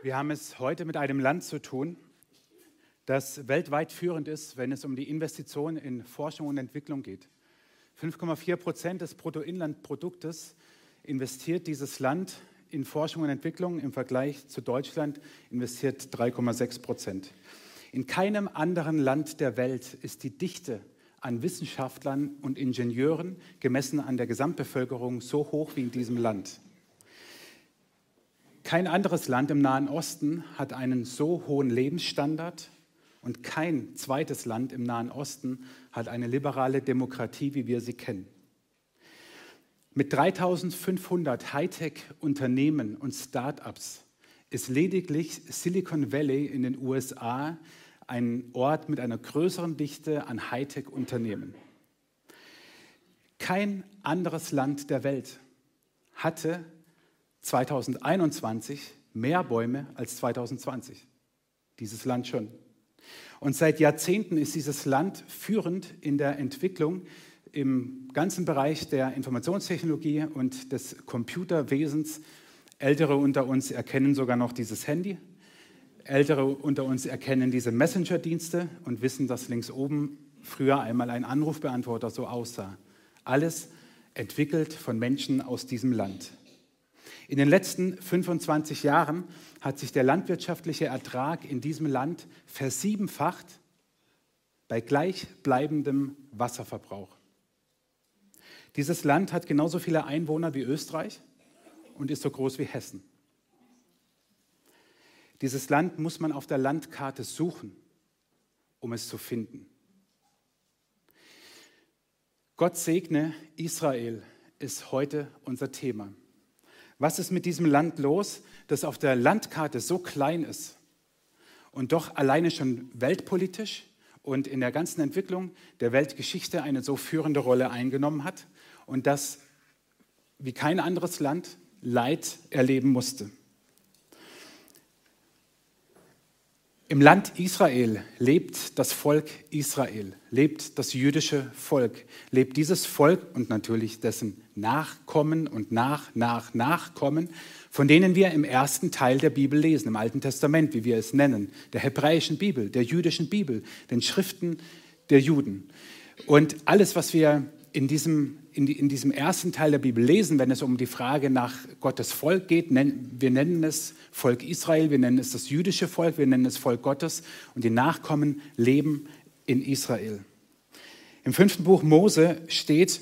Wir haben es heute mit einem Land zu tun, das weltweit führend ist, wenn es um die Investitionen in Forschung und Entwicklung geht. 5,4 Prozent des Bruttoinlandproduktes investiert dieses Land in Forschung und Entwicklung. Im Vergleich zu Deutschland investiert 3,6 Prozent. In keinem anderen Land der Welt ist die Dichte an Wissenschaftlern und Ingenieuren gemessen an der Gesamtbevölkerung so hoch wie in diesem Land. Kein anderes Land im Nahen Osten hat einen so hohen Lebensstandard und kein zweites Land im Nahen Osten hat eine liberale Demokratie, wie wir sie kennen. Mit 3500 Hightech-Unternehmen und Start-ups ist lediglich Silicon Valley in den USA ein Ort mit einer größeren Dichte an Hightech-Unternehmen. Kein anderes Land der Welt hatte 2021 mehr Bäume als 2020. Dieses Land schon. Und seit Jahrzehnten ist dieses Land führend in der Entwicklung im ganzen Bereich der Informationstechnologie und des Computerwesens. Ältere unter uns erkennen sogar noch dieses Handy. Ältere unter uns erkennen diese Messenger-Dienste und wissen, dass links oben früher einmal ein Anrufbeantworter so aussah. Alles entwickelt von Menschen aus diesem Land. In den letzten 25 Jahren hat sich der landwirtschaftliche Ertrag in diesem Land versiebenfacht bei gleichbleibendem Wasserverbrauch. Dieses Land hat genauso viele Einwohner wie Österreich und ist so groß wie Hessen. Dieses Land muss man auf der Landkarte suchen, um es zu finden. Gott segne Israel ist heute unser Thema. Was ist mit diesem Land los, das auf der Landkarte so klein ist und doch alleine schon weltpolitisch und in der ganzen Entwicklung der Weltgeschichte eine so führende Rolle eingenommen hat und das wie kein anderes Land Leid erleben musste? Im Land Israel lebt das Volk Israel, lebt das jüdische Volk, lebt dieses Volk und natürlich dessen Nachkommen und nach, nach, Nachkommen, von denen wir im ersten Teil der Bibel lesen, im Alten Testament, wie wir es nennen, der hebräischen Bibel, der jüdischen Bibel, den Schriften der Juden. Und alles, was wir in diesem, in, die, in diesem ersten Teil der Bibel lesen, wenn es um die Frage nach Gottes Volk geht. Wir nennen es Volk Israel, wir nennen es das jüdische Volk, wir nennen es Volk Gottes und die Nachkommen leben in Israel. Im fünften Buch Mose steht,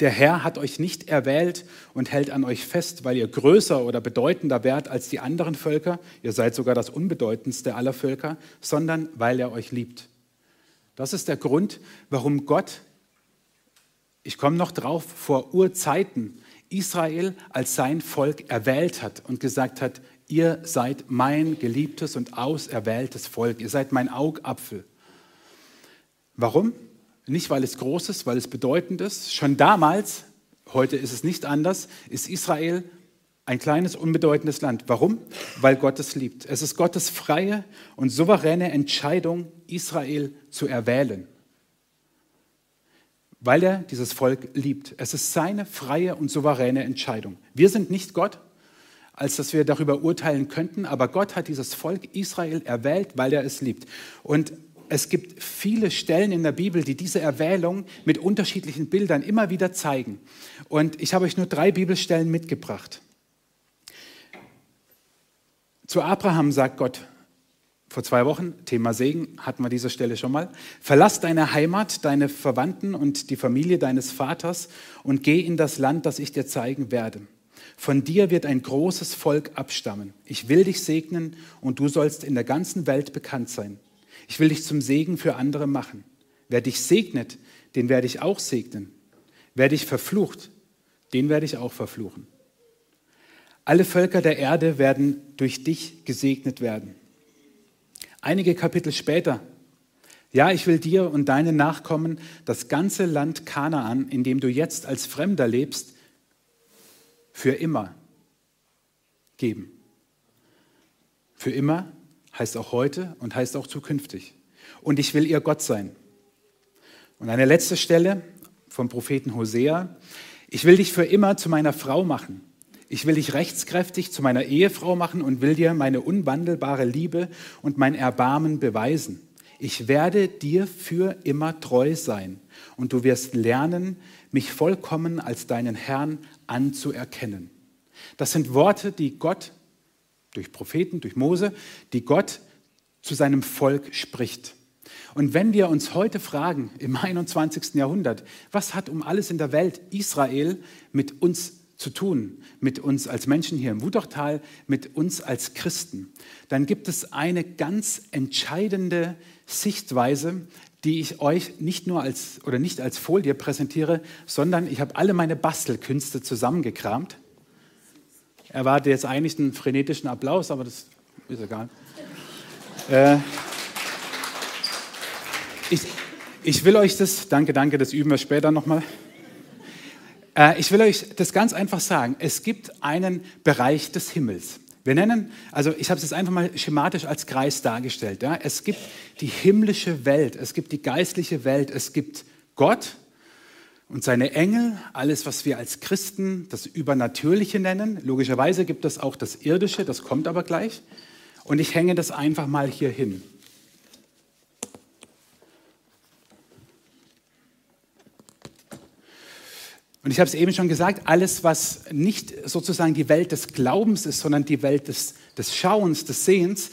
der Herr hat euch nicht erwählt und hält an euch fest, weil ihr größer oder bedeutender wärt als die anderen Völker, ihr seid sogar das unbedeutendste aller Völker, sondern weil er euch liebt. Das ist der Grund, warum Gott ich komme noch drauf, vor Urzeiten Israel als sein Volk erwählt hat und gesagt hat, ihr seid mein geliebtes und auserwähltes Volk, ihr seid mein Augapfel. Warum? Nicht, weil es groß ist, weil es bedeutend ist. Schon damals, heute ist es nicht anders, ist Israel ein kleines, unbedeutendes Land. Warum? Weil Gott es liebt. Es ist Gottes freie und souveräne Entscheidung, Israel zu erwählen weil er dieses Volk liebt. Es ist seine freie und souveräne Entscheidung. Wir sind nicht Gott, als dass wir darüber urteilen könnten, aber Gott hat dieses Volk Israel erwählt, weil er es liebt. Und es gibt viele Stellen in der Bibel, die diese Erwählung mit unterschiedlichen Bildern immer wieder zeigen. Und ich habe euch nur drei Bibelstellen mitgebracht. Zu Abraham sagt Gott, vor zwei Wochen, Thema Segen, hatten wir diese Stelle schon mal. Verlass deine Heimat, deine Verwandten und die Familie deines Vaters und geh in das Land, das ich dir zeigen werde. Von dir wird ein großes Volk abstammen. Ich will dich segnen und du sollst in der ganzen Welt bekannt sein. Ich will dich zum Segen für andere machen. Wer dich segnet, den werde ich auch segnen. Wer dich verflucht, den werde ich auch verfluchen. Alle Völker der Erde werden durch dich gesegnet werden. Einige Kapitel später, ja, ich will dir und deinen Nachkommen das ganze Land Kanaan, in dem du jetzt als Fremder lebst, für immer geben. Für immer heißt auch heute und heißt auch zukünftig. Und ich will ihr Gott sein. Und eine letzte Stelle vom Propheten Hosea. Ich will dich für immer zu meiner Frau machen. Ich will dich rechtskräftig zu meiner Ehefrau machen und will dir meine unwandelbare Liebe und mein Erbarmen beweisen. Ich werde dir für immer treu sein und du wirst lernen, mich vollkommen als deinen Herrn anzuerkennen. Das sind Worte, die Gott durch Propheten, durch Mose, die Gott zu seinem Volk spricht. Und wenn wir uns heute fragen, im 21. Jahrhundert, was hat um alles in der Welt Israel mit uns zu tun, mit uns als Menschen hier im Wutachtal, mit uns als Christen, dann gibt es eine ganz entscheidende Sichtweise, die ich euch nicht nur als oder nicht als Folie präsentiere, sondern ich habe alle meine Bastelkünste zusammengekramt. Erwarte jetzt eigentlich einen frenetischen Applaus, aber das ist egal. äh, ich, ich will euch das, danke, danke, das üben wir später nochmal. Äh, ich will euch das ganz einfach sagen. Es gibt einen Bereich des Himmels. Wir nennen, also ich habe es jetzt einfach mal schematisch als Kreis dargestellt. Ja. Es gibt die himmlische Welt, es gibt die geistliche Welt, es gibt Gott und seine Engel, alles, was wir als Christen das Übernatürliche nennen. Logischerweise gibt es auch das Irdische, das kommt aber gleich. Und ich hänge das einfach mal hier hin. Und ich habe es eben schon gesagt, alles, was nicht sozusagen die Welt des Glaubens ist, sondern die Welt des, des Schauens, des Sehens,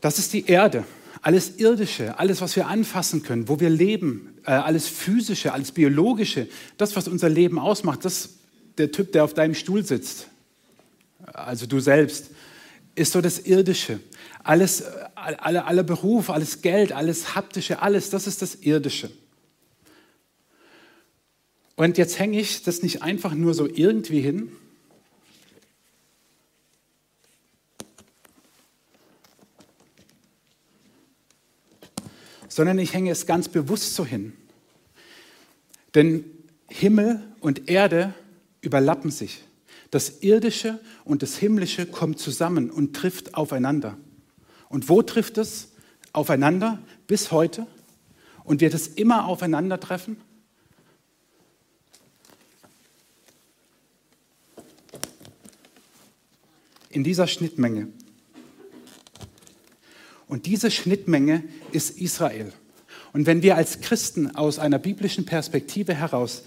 das ist die Erde. Alles Irdische, alles, was wir anfassen können, wo wir leben, äh, alles Physische, alles Biologische, das, was unser Leben ausmacht, das, der Typ, der auf deinem Stuhl sitzt, also du selbst, ist so das Irdische. Alles, äh, alle, aller Beruf, alles Geld, alles Haptische, alles, das ist das Irdische. Und jetzt hänge ich das nicht einfach nur so irgendwie hin, sondern ich hänge es ganz bewusst so hin. Denn Himmel und Erde überlappen sich. Das Irdische und das Himmlische kommt zusammen und trifft aufeinander. Und wo trifft es aufeinander? Bis heute. Und wird es immer aufeinandertreffen? In dieser Schnittmenge. Und diese Schnittmenge ist Israel. Und wenn wir als Christen aus einer biblischen Perspektive heraus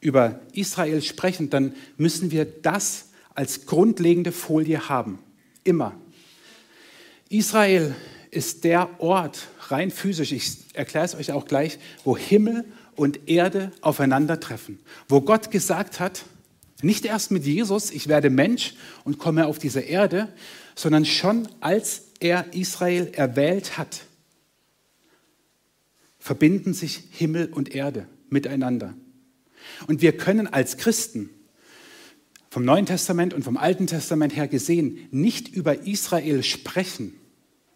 über Israel sprechen, dann müssen wir das als grundlegende Folie haben. Immer. Israel ist der Ort, rein physisch, ich erkläre es euch auch gleich, wo Himmel und Erde aufeinandertreffen. Wo Gott gesagt hat, nicht erst mit Jesus, ich werde Mensch und komme auf diese Erde, sondern schon als er Israel erwählt hat, verbinden sich Himmel und Erde miteinander. Und wir können als Christen vom Neuen Testament und vom Alten Testament her gesehen nicht über Israel sprechen,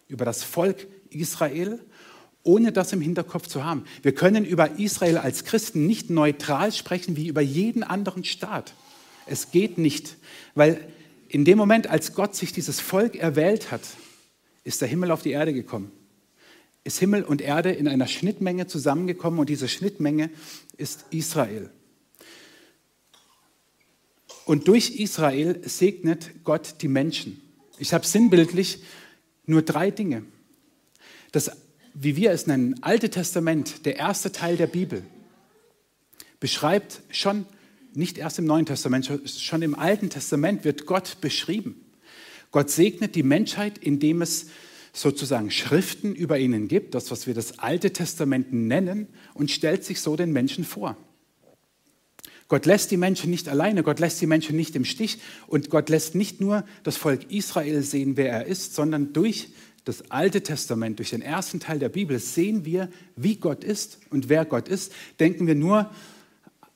über das Volk Israel, ohne das im Hinterkopf zu haben. Wir können über Israel als Christen nicht neutral sprechen wie über jeden anderen Staat. Es geht nicht, weil in dem Moment, als Gott sich dieses Volk erwählt hat, ist der Himmel auf die Erde gekommen. Ist Himmel und Erde in einer Schnittmenge zusammengekommen und diese Schnittmenge ist Israel. Und durch Israel segnet Gott die Menschen. Ich habe sinnbildlich nur drei Dinge. Das, wie wir es nennen, Alte Testament, der erste Teil der Bibel, beschreibt schon nicht erst im Neuen Testament, schon im Alten Testament wird Gott beschrieben. Gott segnet die Menschheit, indem es sozusagen Schriften über ihnen gibt, das, was wir das Alte Testament nennen, und stellt sich so den Menschen vor. Gott lässt die Menschen nicht alleine, Gott lässt die Menschen nicht im Stich und Gott lässt nicht nur das Volk Israel sehen, wer er ist, sondern durch das Alte Testament, durch den ersten Teil der Bibel sehen wir, wie Gott ist und wer Gott ist. Denken wir nur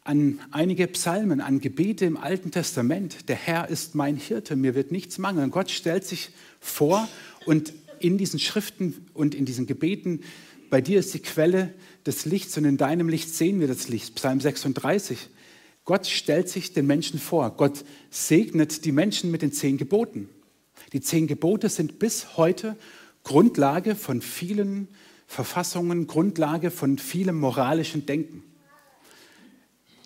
an einige Psalmen, an Gebete im Alten Testament. Der Herr ist mein Hirte, mir wird nichts mangeln. Gott stellt sich vor und in diesen Schriften und in diesen Gebeten, bei dir ist die Quelle des Lichts und in deinem Licht sehen wir das Licht. Psalm 36. Gott stellt sich den Menschen vor. Gott segnet die Menschen mit den zehn Geboten. Die zehn Gebote sind bis heute Grundlage von vielen Verfassungen, Grundlage von vielem moralischen Denken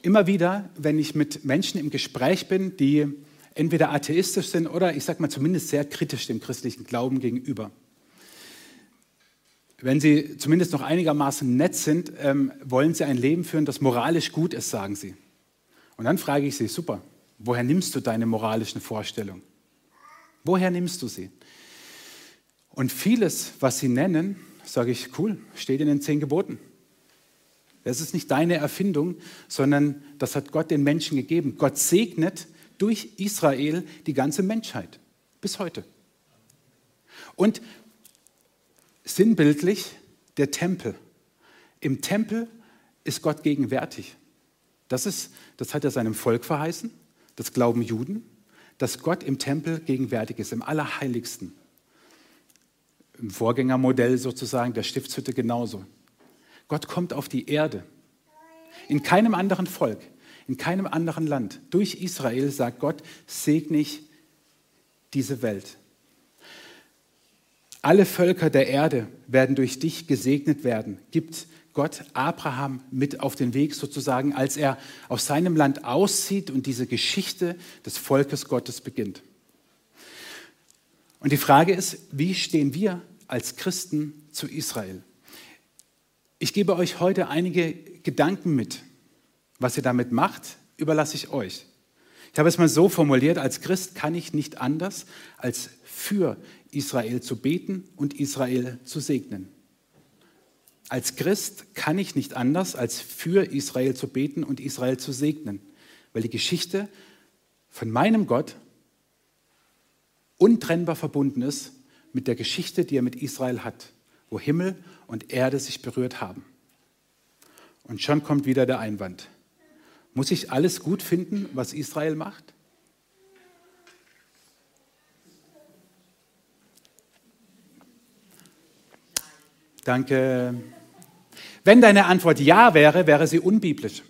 immer wieder, wenn ich mit Menschen im Gespräch bin, die entweder atheistisch sind oder ich sage mal zumindest sehr kritisch dem christlichen Glauben gegenüber. Wenn sie zumindest noch einigermaßen nett sind, ähm, wollen sie ein Leben führen, das moralisch gut ist, sagen sie. Und dann frage ich sie, super, woher nimmst du deine moralischen Vorstellungen? Woher nimmst du sie? Und vieles, was sie nennen, sage ich, cool, steht in den zehn Geboten. Das ist nicht deine Erfindung, sondern das hat Gott den Menschen gegeben. Gott segnet durch Israel die ganze Menschheit bis heute. Und sinnbildlich der Tempel. Im Tempel ist Gott gegenwärtig. Das, ist, das hat er seinem Volk verheißen, das glauben Juden, dass Gott im Tempel gegenwärtig ist, im Allerheiligsten. Im Vorgängermodell sozusagen der Stiftshütte genauso. Gott kommt auf die Erde. In keinem anderen Volk, in keinem anderen Land. Durch Israel sagt Gott, segne ich diese Welt. Alle Völker der Erde werden durch dich gesegnet werden, gibt Gott Abraham mit auf den Weg sozusagen, als er aus seinem Land auszieht und diese Geschichte des Volkes Gottes beginnt. Und die Frage ist, wie stehen wir als Christen zu Israel? Ich gebe euch heute einige Gedanken mit. Was ihr damit macht, überlasse ich euch. Ich habe es mal so formuliert, als Christ kann ich nicht anders, als für Israel zu beten und Israel zu segnen. Als Christ kann ich nicht anders, als für Israel zu beten und Israel zu segnen, weil die Geschichte von meinem Gott untrennbar verbunden ist mit der Geschichte, die er mit Israel hat, wo Himmel und Erde sich berührt haben. Und schon kommt wieder der Einwand. Muss ich alles gut finden, was Israel macht? Danke. Wenn deine Antwort ja wäre, wäre sie unbiblisch.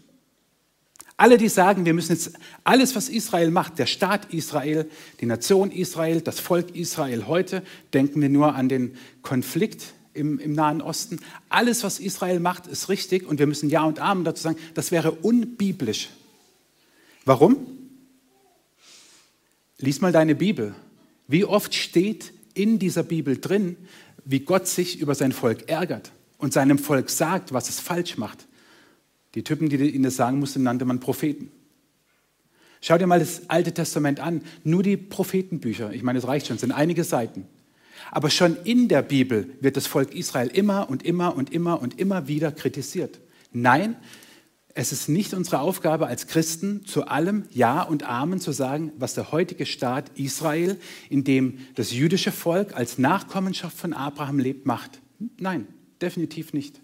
Alle, die sagen, wir müssen jetzt alles, was Israel macht, der Staat Israel, die Nation Israel, das Volk Israel heute, denken wir nur an den Konflikt im, im Nahen Osten. Alles, was Israel macht, ist richtig und wir müssen Ja und Amen dazu sagen, das wäre unbiblisch. Warum? Lies mal deine Bibel. Wie oft steht in dieser Bibel drin, wie Gott sich über sein Volk ärgert und seinem Volk sagt, was es falsch macht? Die Typen, die ihnen das sagen mussten, nannte man Propheten. Schau dir mal das Alte Testament an, nur die Prophetenbücher. Ich meine, es reicht schon, es sind einige Seiten. Aber schon in der Bibel wird das Volk Israel immer und immer und immer und immer wieder kritisiert. Nein, es ist nicht unsere Aufgabe als Christen, zu allem Ja und Amen zu sagen, was der heutige Staat Israel, in dem das jüdische Volk als Nachkommenschaft von Abraham lebt, macht. Nein, definitiv nicht.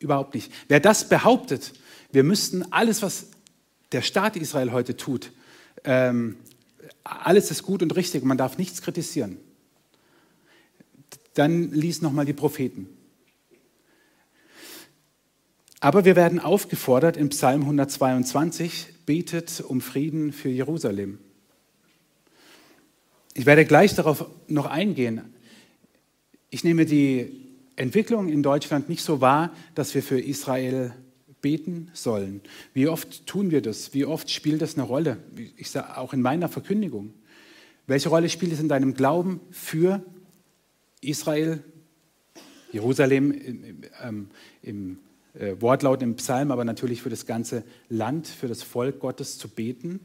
Überhaupt nicht. Wer das behauptet, wir müssten alles, was der Staat Israel heute tut, ähm, alles ist gut und richtig, man darf nichts kritisieren dann lies nochmal die Propheten. Aber wir werden aufgefordert in Psalm 122, betet um Frieden für Jerusalem. Ich werde gleich darauf noch eingehen. Ich nehme die Entwicklung in Deutschland nicht so wahr, dass wir für Israel beten sollen. Wie oft tun wir das? Wie oft spielt das eine Rolle? Ich sage auch in meiner Verkündigung. Welche Rolle spielt es in deinem Glauben für Israel, Jerusalem im, ähm, im äh, Wortlaut im Psalm, aber natürlich für das ganze Land, für das Volk Gottes zu beten.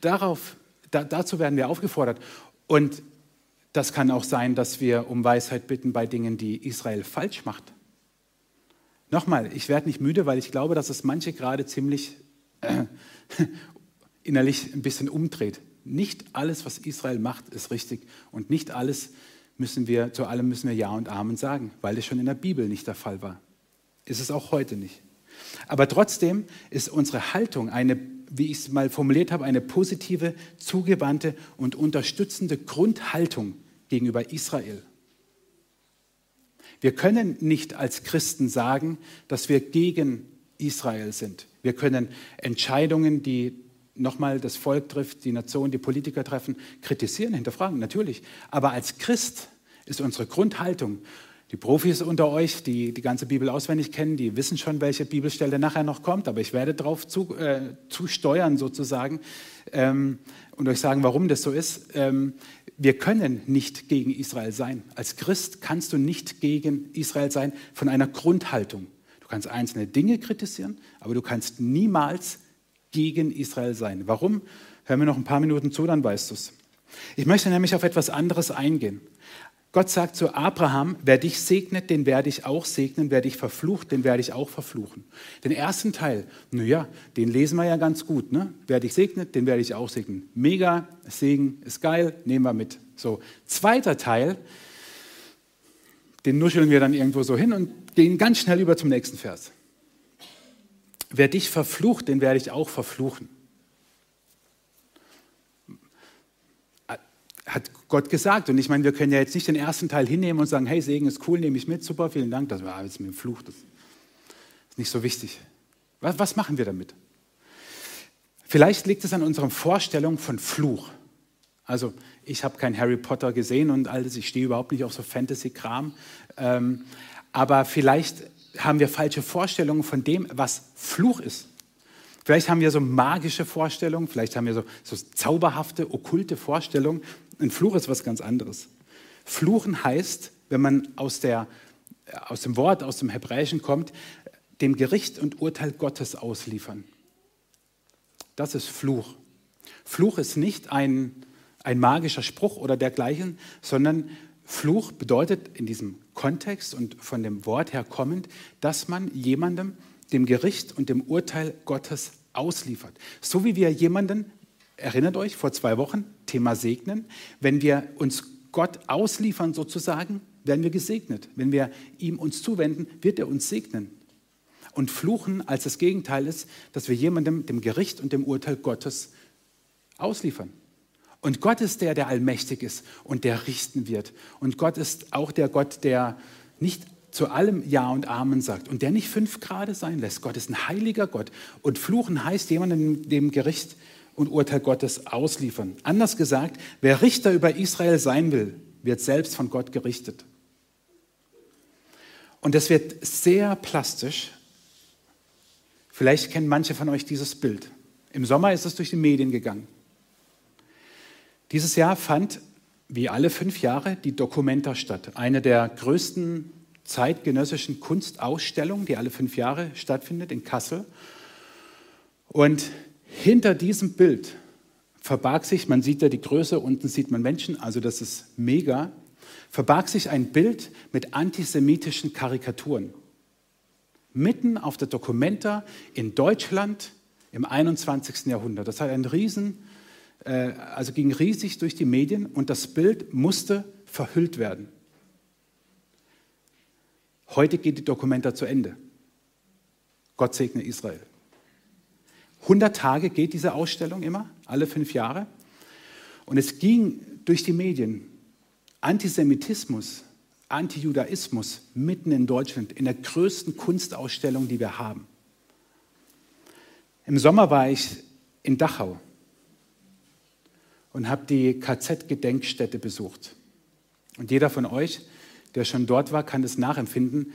Darauf, da, dazu werden wir aufgefordert. Und das kann auch sein, dass wir um Weisheit bitten bei Dingen, die Israel falsch macht. Nochmal, ich werde nicht müde, weil ich glaube, dass es manche gerade ziemlich äh, innerlich ein bisschen umdreht. Nicht alles, was Israel macht, ist richtig und nicht alles, müssen wir, zu allem müssen wir Ja und Amen sagen, weil es schon in der Bibel nicht der Fall war. Ist es auch heute nicht. Aber trotzdem ist unsere Haltung eine, wie ich es mal formuliert habe, eine positive, zugewandte und unterstützende Grundhaltung gegenüber Israel. Wir können nicht als Christen sagen, dass wir gegen Israel sind. Wir können Entscheidungen, die nochmal das Volk trifft, die Nation, die Politiker treffen, kritisieren, hinterfragen, natürlich. Aber als Christ ist unsere Grundhaltung, Die Profis unter euch, die die ganze Bibel auswendig kennen, die wissen schon, welche Bibelstelle nachher noch kommt, aber ich werde darauf zu, äh, zusteuern sozusagen ähm, und euch sagen, warum das so ist. Ähm, wir können nicht gegen Israel sein. Als Christ kannst du nicht gegen Israel sein von einer Grundhaltung. Du kannst einzelne Dinge kritisieren, aber du kannst niemals gegen Israel sein. Warum? Hör mir noch ein paar Minuten zu, dann weißt du es. Ich möchte nämlich auf etwas anderes eingehen. Gott sagt zu Abraham, wer dich segnet, den werde ich auch segnen, wer dich verflucht, den werde ich auch verfluchen. Den ersten Teil, naja, den lesen wir ja ganz gut. Ne? Wer dich segnet, den werde ich auch segnen. Mega, Segen ist geil, nehmen wir mit. So, zweiter Teil, den nuscheln wir dann irgendwo so hin und gehen ganz schnell über zum nächsten Vers. Wer dich verflucht, den werde ich auch verfluchen. Hat Gott gesagt. Und ich meine, wir können ja jetzt nicht den ersten Teil hinnehmen und sagen, hey, Segen ist cool, nehme ich mit, super, vielen Dank. Das war jetzt mit dem Fluch, das ist nicht so wichtig. Was, was machen wir damit? Vielleicht liegt es an unserer Vorstellung von Fluch. Also ich habe kein Harry Potter gesehen und alles, ich stehe überhaupt nicht auf so Fantasy-Kram. Ähm, aber vielleicht haben wir falsche Vorstellungen von dem, was Fluch ist. Vielleicht haben wir so magische Vorstellungen, vielleicht haben wir so, so zauberhafte, okkulte Vorstellungen. Ein Fluch ist was ganz anderes. Fluchen heißt, wenn man aus, der, aus dem Wort, aus dem Hebräischen kommt, dem Gericht und Urteil Gottes ausliefern. Das ist Fluch. Fluch ist nicht ein, ein magischer Spruch oder dergleichen, sondern Fluch bedeutet in diesem Kontext und von dem Wort her kommend, dass man jemandem dem Gericht und dem Urteil Gottes ausliefert. So wie wir jemanden, erinnert euch, vor zwei Wochen, Thema segnen, wenn wir uns Gott ausliefern sozusagen, werden wir gesegnet. Wenn wir ihm uns zuwenden, wird er uns segnen. Und fluchen als das Gegenteil ist, dass wir jemandem dem Gericht und dem Urteil Gottes ausliefern. Und Gott ist der, der allmächtig ist und der richten wird. Und Gott ist auch der Gott, der nicht zu allem Ja und Amen sagt und der nicht fünf Grade sein lässt. Gott ist ein heiliger Gott. Und fluchen heißt jemandem dem Gericht und Urteil Gottes ausliefern. Anders gesagt, wer Richter über Israel sein will, wird selbst von Gott gerichtet. Und das wird sehr plastisch. Vielleicht kennen manche von euch dieses Bild. Im Sommer ist es durch die Medien gegangen. Dieses Jahr fand, wie alle fünf Jahre, die Documenta statt. Eine der größten zeitgenössischen Kunstausstellungen, die alle fünf Jahre stattfindet in Kassel. Und hinter diesem Bild verbarg sich, man sieht ja die Größe, unten sieht man Menschen, also das ist mega, verbarg sich ein Bild mit antisemitischen Karikaturen. Mitten auf der Documenta in Deutschland im 21. Jahrhundert. Das hat einen riesen äh, also ging riesig durch die Medien und das Bild musste verhüllt werden. Heute geht die Dokumenta zu Ende. Gott segne Israel. 100 Tage geht diese Ausstellung immer, alle fünf Jahre. Und es ging durch die Medien. Antisemitismus, Antijudaismus mitten in Deutschland, in der größten Kunstausstellung, die wir haben. Im Sommer war ich in Dachau und habe die KZ-Gedenkstätte besucht. Und jeder von euch, der schon dort war, kann es nachempfinden.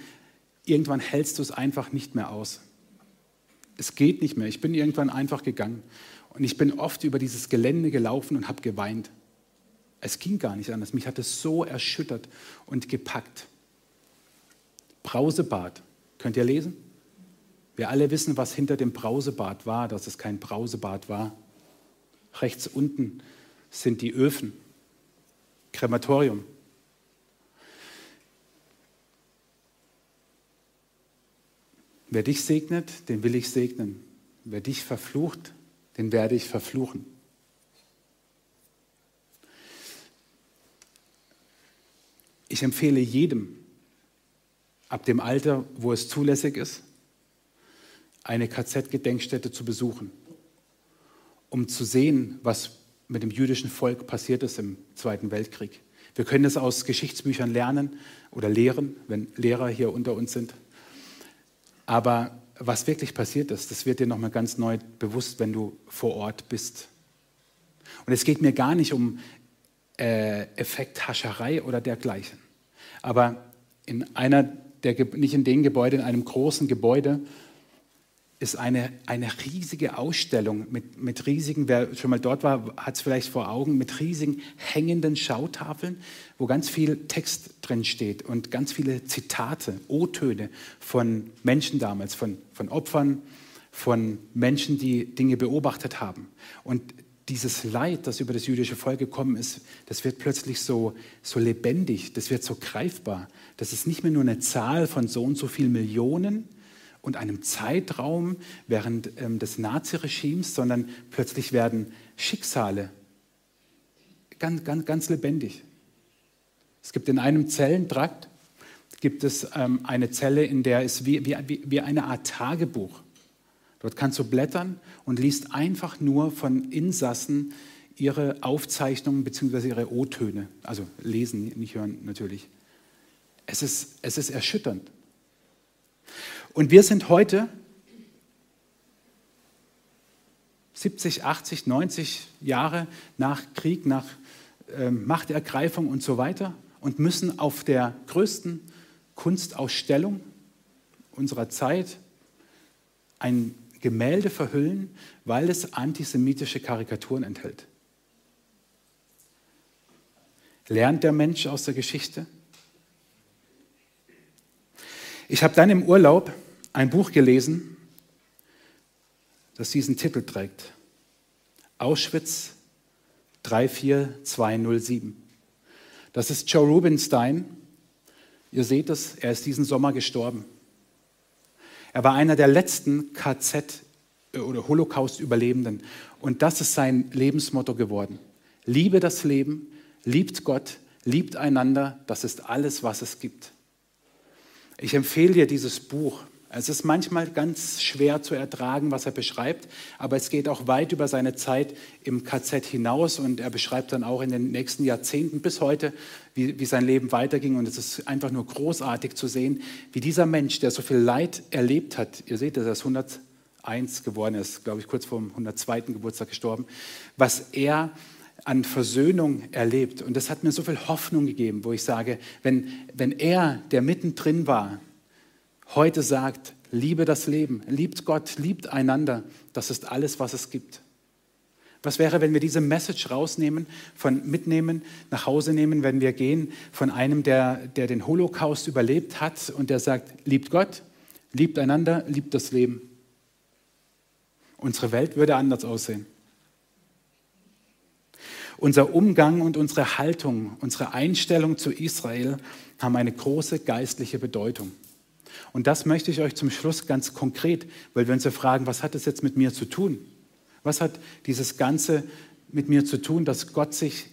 Irgendwann hältst du es einfach nicht mehr aus. Es geht nicht mehr. Ich bin irgendwann einfach gegangen. Und ich bin oft über dieses Gelände gelaufen und habe geweint. Es ging gar nicht anders. Mich hat es so erschüttert und gepackt. Brausebad. Könnt ihr lesen? Wir alle wissen, was hinter dem Brausebad war, dass es kein Brausebad war. Rechts unten sind die Öfen, Krematorium. Wer dich segnet, den will ich segnen. Wer dich verflucht, den werde ich verfluchen. Ich empfehle jedem, ab dem Alter, wo es zulässig ist, eine KZ-Gedenkstätte zu besuchen, um zu sehen, was mit dem jüdischen Volk passiert ist im Zweiten Weltkrieg. Wir können es aus Geschichtsbüchern lernen oder lehren, wenn Lehrer hier unter uns sind. Aber was wirklich passiert ist, das wird dir nochmal ganz neu bewusst, wenn du vor Ort bist. Und es geht mir gar nicht um äh, Effekthascherei oder dergleichen. Aber in einer der, nicht in dem Gebäude, in einem großen Gebäude, ist eine, eine riesige Ausstellung mit, mit riesigen, wer schon mal dort war, hat es vielleicht vor Augen, mit riesigen hängenden Schautafeln, wo ganz viel Text drin steht und ganz viele Zitate, O-Töne von Menschen damals, von, von Opfern, von Menschen, die Dinge beobachtet haben. Und dieses Leid, das über das jüdische Volk gekommen ist, das wird plötzlich so, so lebendig, das wird so greifbar. Das ist nicht mehr nur eine Zahl von so und so viel Millionen und einem Zeitraum während ähm, des Naziregimes, sondern plötzlich werden Schicksale ganz, ganz, ganz lebendig. Es gibt in einem Zellentrakt gibt es ähm, eine Zelle, in der es wie, wie, wie eine Art Tagebuch Dort kannst du blättern und liest einfach nur von Insassen ihre Aufzeichnungen bzw. ihre O-Töne. Also lesen, nicht hören natürlich. Es ist, es ist erschütternd. Und wir sind heute 70, 80, 90 Jahre nach Krieg, nach äh, Machtergreifung und so weiter und müssen auf der größten Kunstausstellung unserer Zeit ein Gemälde verhüllen, weil es antisemitische Karikaturen enthält. Lernt der Mensch aus der Geschichte? Ich habe dann im Urlaub ein Buch gelesen, das diesen Titel trägt. Auschwitz 34207. Das ist Joe Rubinstein. Ihr seht es, er ist diesen Sommer gestorben. Er war einer der letzten KZ- oder Holocaust-Überlebenden. Und das ist sein Lebensmotto geworden. Liebe das Leben, liebt Gott, liebt einander, das ist alles, was es gibt. Ich empfehle dir dieses Buch. Es ist manchmal ganz schwer zu ertragen, was er beschreibt, aber es geht auch weit über seine Zeit im KZ hinaus und er beschreibt dann auch in den nächsten Jahrzehnten bis heute, wie, wie sein Leben weiterging und es ist einfach nur großartig zu sehen, wie dieser Mensch, der so viel Leid erlebt hat, ihr seht, er ist 101 geworden, ist, glaube ich, kurz vor dem 102. Geburtstag gestorben, was er an Versöhnung erlebt. Und das hat mir so viel Hoffnung gegeben, wo ich sage, wenn, wenn er, der mittendrin war, heute sagt, liebe das Leben, liebt Gott, liebt einander, das ist alles, was es gibt. Was wäre, wenn wir diese Message rausnehmen, von mitnehmen, nach Hause nehmen, wenn wir gehen von einem, der, der den Holocaust überlebt hat und der sagt, liebt Gott, liebt einander, liebt das Leben. Unsere Welt würde anders aussehen. Unser Umgang und unsere Haltung, unsere Einstellung zu Israel haben eine große geistliche Bedeutung. Und das möchte ich euch zum Schluss ganz konkret, weil wir uns ja fragen, was hat das jetzt mit mir zu tun? Was hat dieses Ganze mit mir zu tun, dass Gott sich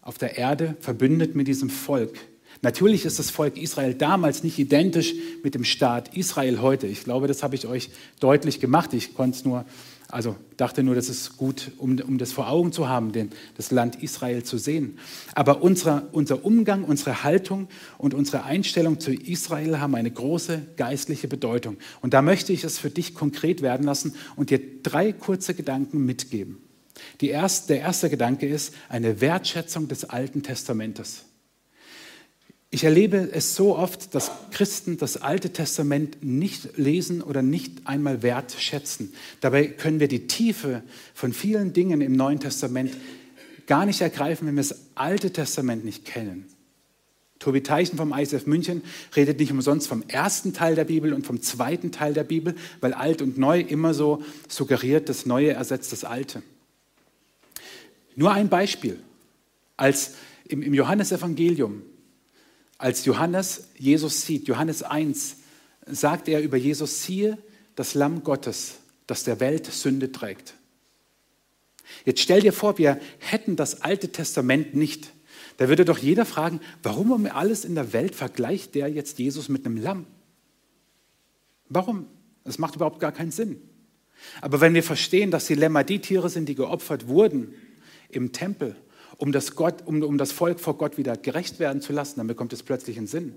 auf der Erde verbündet mit diesem Volk? Natürlich ist das Volk Israel damals nicht identisch mit dem Staat Israel heute. Ich glaube, das habe ich euch deutlich gemacht. Ich konnte es nur also dachte nur, das ist gut, um, um das vor Augen zu haben, den, das Land Israel zu sehen. Aber unsere, unser Umgang, unsere Haltung und unsere Einstellung zu Israel haben eine große geistliche Bedeutung. Und da möchte ich es für dich konkret werden lassen und dir drei kurze Gedanken mitgeben. Erste, der erste Gedanke ist eine Wertschätzung des Alten Testamentes. Ich erlebe es so oft, dass Christen das Alte Testament nicht lesen oder nicht einmal wertschätzen. Dabei können wir die Tiefe von vielen Dingen im Neuen Testament gar nicht ergreifen, wenn wir das Alte Testament nicht kennen. Tobi Teichen vom ISF München redet nicht umsonst vom ersten Teil der Bibel und vom zweiten Teil der Bibel, weil alt und neu immer so suggeriert, das Neue ersetzt das Alte. Nur ein Beispiel. Als im, Johannesevangelium als Johannes Jesus sieht, Johannes 1, sagt er über Jesus, siehe das Lamm Gottes, das der Welt Sünde trägt. Jetzt stell dir vor, wir hätten das Alte Testament nicht. Da würde doch jeder fragen, warum um alles in der Welt vergleicht der jetzt Jesus mit einem Lamm? Warum? Das macht überhaupt gar keinen Sinn. Aber wenn wir verstehen, dass die Lämmer die Tiere sind, die geopfert wurden im Tempel um das, Gott, um, um das Volk vor Gott wieder gerecht werden zu lassen, dann bekommt es plötzlich einen Sinn,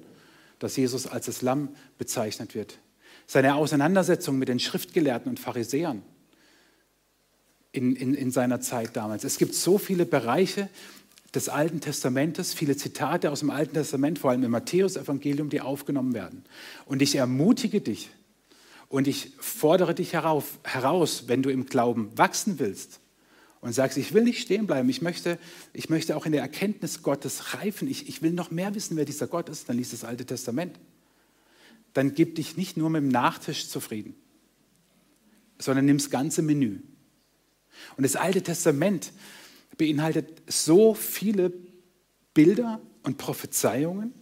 dass Jesus als das Lamm bezeichnet wird. Seine Auseinandersetzung mit den Schriftgelehrten und Pharisäern in, in, in seiner Zeit damals. Es gibt so viele Bereiche, des Alten Testamentes, viele Zitate aus dem Alten Testament, vor allem im Matthäus-Evangelium, die aufgenommen werden. Und ich ermutige dich und ich fordere dich herauf, heraus, wenn du im Glauben wachsen willst und sagst, ich will nicht stehen bleiben, ich möchte, ich möchte auch in der Erkenntnis Gottes reifen, ich, ich will noch mehr wissen, wer dieser Gott ist, dann liest das Alte Testament. Dann gib dich nicht nur mit dem Nachtisch zufrieden, sondern nimm das ganze Menü. Und das Alte Testament beinhaltet so viele Bilder und Prophezeiungen.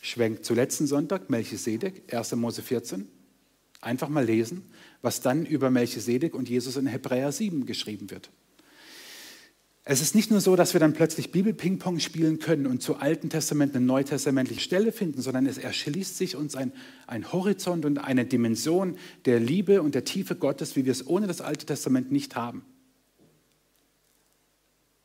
Schwenkt zu letzten Sonntag, Melchisedek, 1. Mose 14. Einfach mal lesen, was dann über Melchisedek und Jesus in Hebräer 7 geschrieben wird. Es ist nicht nur so, dass wir dann plötzlich Bibel-Ping-Pong spielen können und zu Alten Testament eine neutestamentliche Stelle finden, sondern es erschließt sich uns ein, ein Horizont und eine Dimension der Liebe und der Tiefe Gottes, wie wir es ohne das Alte Testament nicht haben.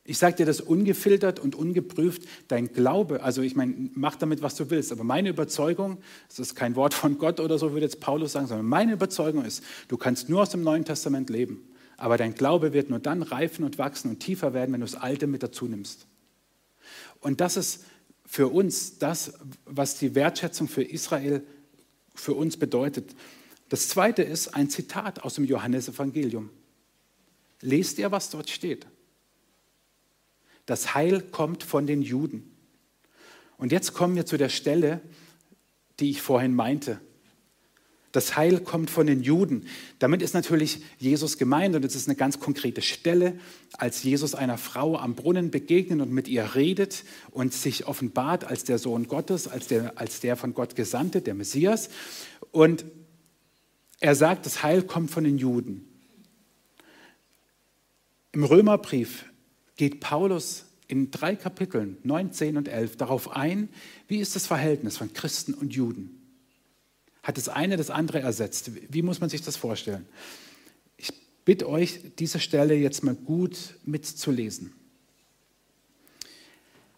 Ich sage dir das ungefiltert und ungeprüft, dein Glaube, also ich meine, mach damit, was du willst, aber meine Überzeugung, das ist kein Wort von Gott oder so, würde jetzt Paulus sagen, sondern meine Überzeugung ist, du kannst nur aus dem Neuen Testament leben, aber dein Glaube wird nur dann reifen und wachsen und tiefer werden, wenn du das Alte mit dazu nimmst. Und das ist für uns das, was die Wertschätzung für Israel für uns bedeutet. Das zweite ist ein Zitat aus dem Johannesevangelium. Lest ihr, was dort steht? Das Heil kommt von den Juden. Und jetzt kommen wir zu der Stelle, die ich vorhin meinte. Das Heil kommt von den Juden. Damit ist natürlich Jesus gemeint und es ist eine ganz konkrete Stelle, als Jesus einer Frau am Brunnen begegnet und mit ihr redet und sich offenbart als der Sohn Gottes, als der, als der von Gott Gesandte, der Messias. Und er sagt, das Heil kommt von den Juden. Im Römerbrief geht Paulus in drei Kapiteln, 9, 10 und 11, darauf ein, wie ist das Verhältnis von Christen und Juden. Hat das eine das andere ersetzt? Wie muss man sich das vorstellen? Ich bitte euch, diese Stelle jetzt mal gut mitzulesen.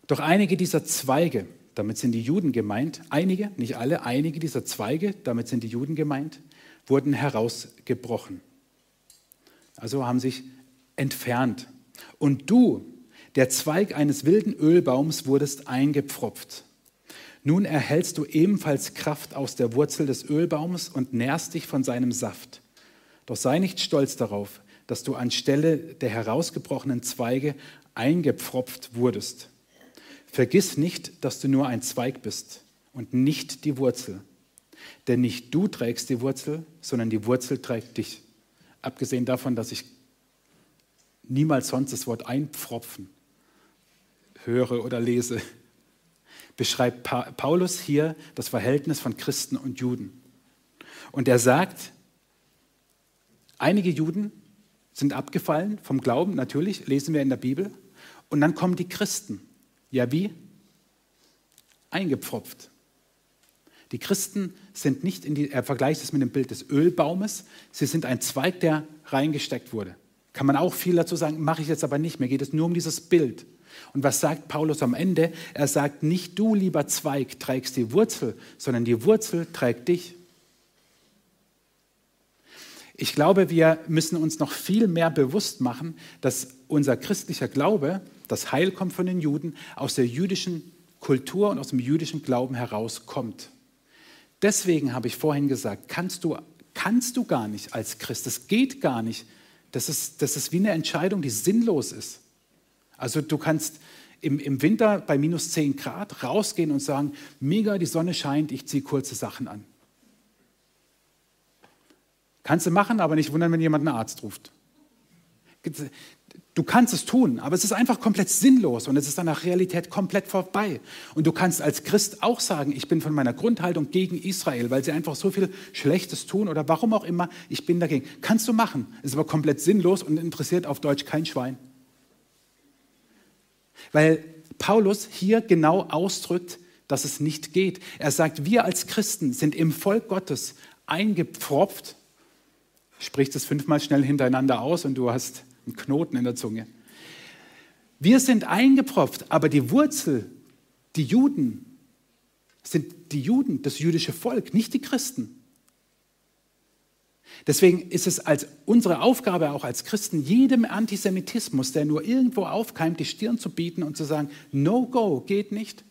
Doch einige dieser Zweige, damit sind die Juden gemeint, einige, nicht alle, einige dieser Zweige, damit sind die Juden gemeint, wurden herausgebrochen. Also haben sich entfernt und du, der Zweig eines wilden Ölbaums, wurdest eingepfropft. Nun erhältst du ebenfalls Kraft aus der Wurzel des Ölbaums und nährst dich von seinem Saft. Doch sei nicht stolz darauf, dass du anstelle der herausgebrochenen Zweige eingepfropft wurdest. Vergiss nicht, dass du nur ein Zweig bist und nicht die Wurzel. Denn nicht du trägst die Wurzel, sondern die Wurzel trägt dich. Abgesehen davon, dass ich niemals sonst das Wort einpfropfen höre oder lese, beschreibt Paulus hier das Verhältnis von Christen und Juden. Und er sagt, einige Juden sind abgefallen vom Glauben, natürlich, lesen wir in der Bibel. Und dann kommen die Christen. Ja, wie? Eingepfropft. Die Christen sind nicht in die, er vergleicht es mit dem Bild des Ölbaumes, sie sind ein Zweig, der reingesteckt wurde. Kann man auch viel dazu sagen, mache ich jetzt aber nicht. Mir geht es nur um dieses Bild. Und was sagt Paulus am Ende? Er sagt, nicht du, lieber Zweig, trägst die Wurzel, sondern die Wurzel trägt dich. Ich glaube, wir müssen uns noch viel mehr bewusst machen, dass unser christlicher Glaube, das Heil kommt von den Juden, aus der jüdischen Kultur und aus dem jüdischen Glauben herauskommt. Deswegen habe ich vorhin gesagt, kannst du, kannst du gar nicht als Christ, es geht gar nicht, das ist, das ist wie eine Entscheidung, die sinnlos ist. Also du kannst im, im Winter bei minus 10 Grad rausgehen und sagen, mega, die Sonne scheint, ich ziehe kurze Sachen an. Kannst du machen, aber nicht wundern, wenn jemand einen Arzt ruft. Du kannst es tun, aber es ist einfach komplett sinnlos und es ist dann nach Realität komplett vorbei. Und du kannst als Christ auch sagen, ich bin von meiner Grundhaltung gegen Israel, weil sie einfach so viel Schlechtes tun oder warum auch immer, ich bin dagegen. Kannst du machen, ist aber komplett sinnlos und interessiert auf Deutsch kein Schwein. Weil Paulus hier genau ausdrückt, dass es nicht geht. Er sagt, wir als Christen sind im Volk Gottes eingepfropft, spricht es fünfmal schnell hintereinander aus und du hast ein Knoten in der Zunge. Wir sind eingepropft, aber die Wurzel, die Juden, sind die Juden, das jüdische Volk, nicht die Christen. Deswegen ist es als unsere Aufgabe auch als Christen, jedem Antisemitismus, der nur irgendwo aufkeimt, die Stirn zu bieten und zu sagen, no go, geht nicht.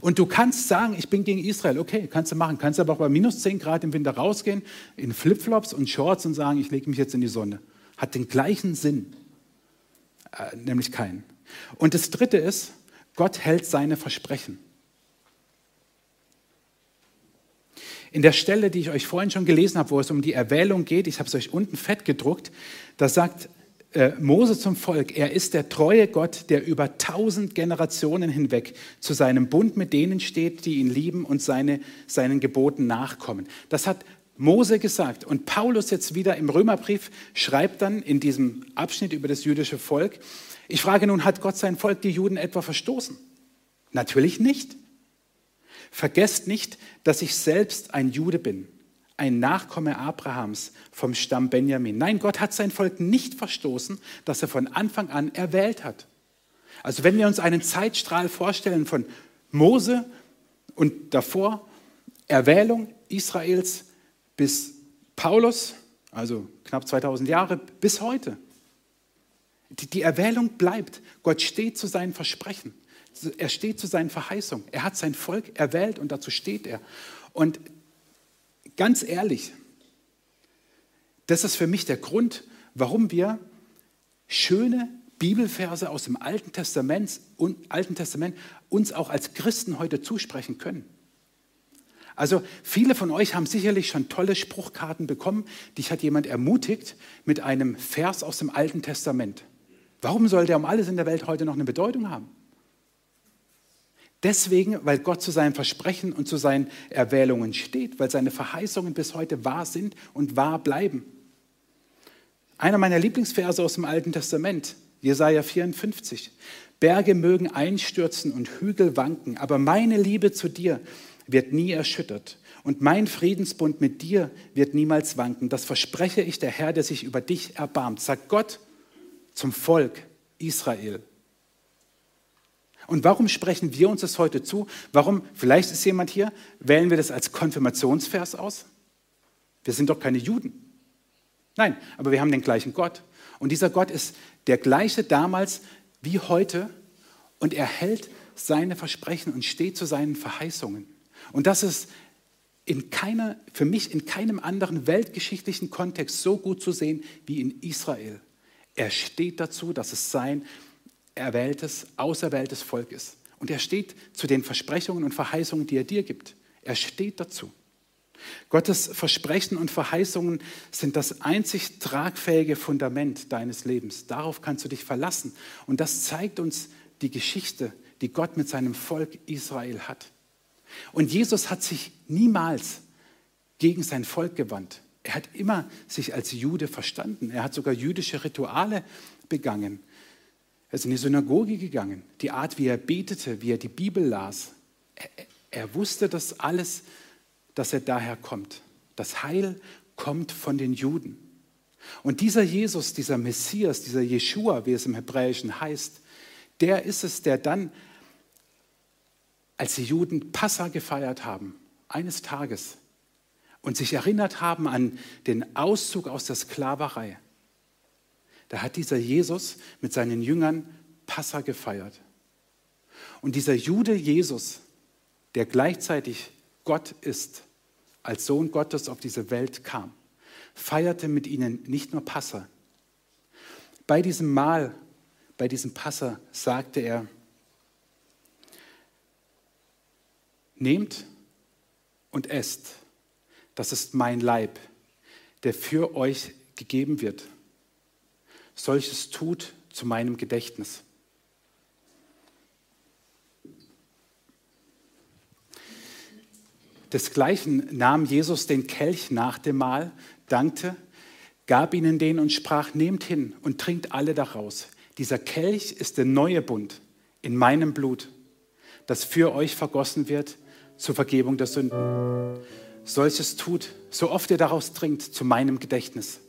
Und du kannst sagen, ich bin gegen Israel. Okay, kannst du machen. Kannst aber auch bei minus 10 Grad im Winter rausgehen, in Flipflops und Shorts und sagen, ich lege mich jetzt in die Sonne. Hat den gleichen Sinn, äh, nämlich keinen. Und das Dritte ist, Gott hält seine Versprechen. In der Stelle, die ich euch vorhin schon gelesen habe, wo es um die Erwählung geht, ich habe es euch unten fett gedruckt, da sagt äh, Mose zum Volk, er ist der treue Gott, der über tausend Generationen hinweg zu seinem Bund mit denen steht, die ihn lieben und seine, seinen Geboten nachkommen. Das hat Mose gesagt. Und Paulus jetzt wieder im Römerbrief schreibt dann in diesem Abschnitt über das jüdische Volk, ich frage nun, hat Gott sein Volk, die Juden, etwa verstoßen? Natürlich nicht. Vergesst nicht, dass ich selbst ein Jude bin, ein Nachkomme Abrahams vom Stamm Benjamin. Nein, Gott hat sein Volk nicht verstoßen, das er von Anfang an erwählt hat. Also wenn wir uns einen Zeitstrahl vorstellen von Mose und davor Erwählung Israels bis Paulus, also knapp 2000 Jahre, bis heute. Die, die Erwählung bleibt. Gott steht zu seinen Versprechen. Er steht zu seinen Verheißungen. Er hat sein Volk erwählt und dazu steht er. Und ganz ehrlich, das ist für mich der Grund, warum wir schöne Bibelverse aus dem Alten Testament, Alten Testament uns auch als Christen heute zusprechen können. Also viele von euch haben sicherlich schon tolle Spruchkarten bekommen. Dich hat jemand ermutigt mit einem Vers aus dem Alten Testament. Warum soll der um alles in der Welt heute noch eine Bedeutung haben? Deswegen, weil Gott zu seinen Versprechen und zu seinen Erwählungen steht, weil seine Verheißungen bis heute wahr sind und wahr bleiben. Einer meiner Lieblingsverse aus dem Alten Testament, Jesaja 54. Berge mögen einstürzen und Hügel wanken, aber meine Liebe zu dir wird nie erschüttert und mein Friedensbund mit dir wird niemals wanken. Das verspreche ich der Herr, der sich über dich erbarmt, sagt Gott zum Volk Israel. Und warum sprechen wir uns das heute zu? Warum, vielleicht ist jemand hier, wählen wir das als Konfirmationsvers aus? Wir sind doch keine Juden. Nein, aber wir haben den gleichen Gott. Und dieser Gott ist der gleiche damals wie heute und er hält seine Versprechen und steht zu seinen Verheißungen. Und das ist in keiner, für mich in keinem anderen weltgeschichtlichen Kontext so gut zu sehen wie in Israel. Er steht dazu, dass es sein erwähltes, auserwähltes Volk ist. Und er steht zu den Versprechungen und Verheißungen, die er dir gibt. Er steht dazu. Gottes Versprechen und Verheißungen sind das einzig tragfähige Fundament deines Lebens. Darauf kannst du dich verlassen. Und das zeigt uns die Geschichte, die Gott mit seinem Volk Israel hat. Und Jesus hat sich niemals gegen sein Volk gewandt. Er hat immer sich als Jude verstanden. Er hat sogar jüdische Rituale begangen. Er ist in die Synagoge gegangen. Die Art, wie er betete, wie er die Bibel las. Er, er wusste das alles, dass er daher kommt. Das Heil kommt von den Juden. Und dieser Jesus, dieser Messias, dieser Jeshua, wie es im Hebräischen heißt, der ist es, der dann, als die Juden Passa gefeiert haben, eines Tages, und sich erinnert haben an den Auszug aus der Sklaverei, da hat dieser Jesus mit seinen Jüngern Passa gefeiert. Und dieser Jude Jesus, der gleichzeitig Gott ist, als Sohn Gottes auf diese Welt kam, feierte mit ihnen nicht nur Passa. Bei diesem Mahl, bei diesem Passa sagte er, nehmt und esst, das ist mein Leib, der für euch gegeben wird solches tut zu meinem Gedächtnis. Desgleichen nahm Jesus den Kelch nach dem Mahl, dankte, gab ihnen den und sprach, nehmt hin und trinkt alle daraus. Dieser Kelch ist der neue Bund in meinem Blut, das für euch vergossen wird zur Vergebung der Sünden. Solches tut, so oft ihr daraus trinkt, zu meinem Gedächtnis.